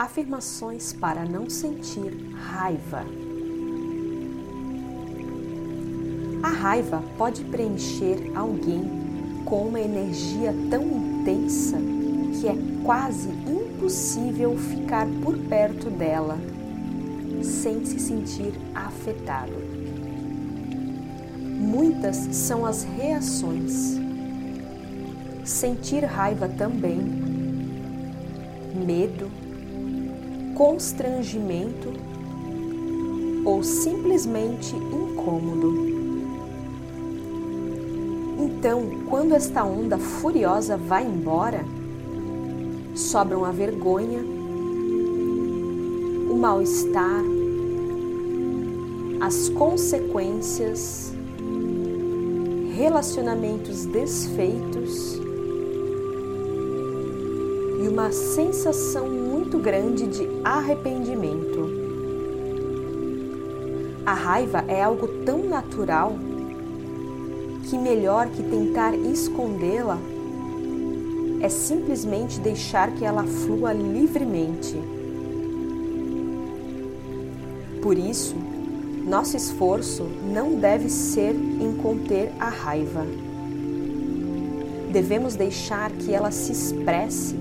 Afirmações para não sentir raiva. A raiva pode preencher alguém com uma energia tão intensa que é quase impossível ficar por perto dela sem se sentir afetado. Muitas são as reações. Sentir raiva também, medo, constrangimento ou simplesmente incômodo. Então, quando esta onda furiosa vai embora, sobram a vergonha, o mal-estar, as consequências, relacionamentos desfeitos e uma sensação muito grande de arrependimento. A raiva é algo tão natural que melhor que tentar escondê-la é simplesmente deixar que ela flua livremente. Por isso, nosso esforço não deve ser em conter a raiva. Devemos deixar que ela se expresse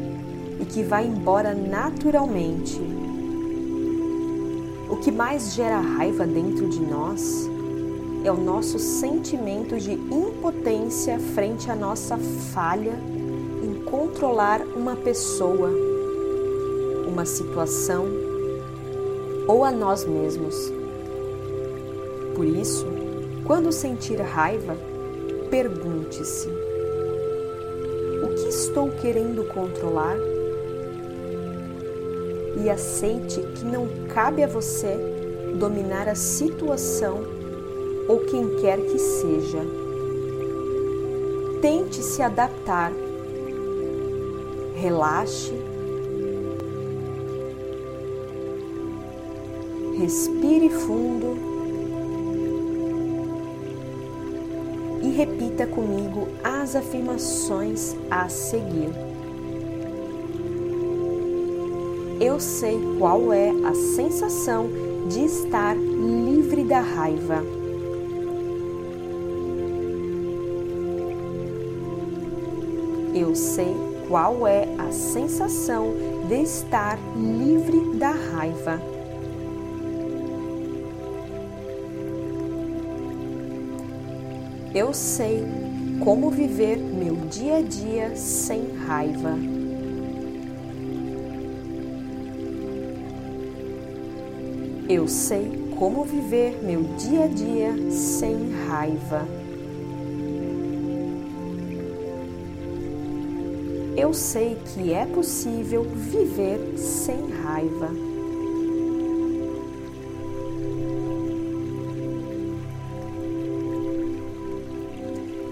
que vá embora naturalmente. O que mais gera raiva dentro de nós é o nosso sentimento de impotência frente à nossa falha em controlar uma pessoa, uma situação ou a nós mesmos. Por isso, quando sentir raiva, pergunte-se: o que estou querendo controlar? E aceite que não cabe a você dominar a situação ou quem quer que seja. Tente se adaptar. Relaxe. Respire fundo e repita comigo as afirmações a seguir. Eu sei qual é a sensação de estar livre da raiva. Eu sei qual é a sensação de estar livre da raiva. Eu sei como viver meu dia a dia sem raiva. Eu sei como viver meu dia a dia sem raiva. Eu sei que é possível viver sem raiva.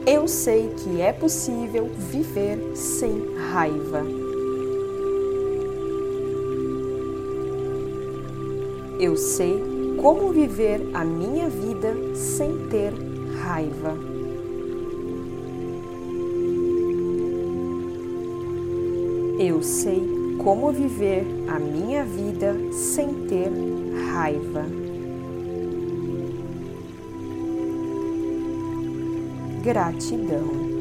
Eu sei que é possível viver sem raiva. Eu sei como viver a minha vida sem ter raiva. Eu sei como viver a minha vida sem ter raiva. Gratidão.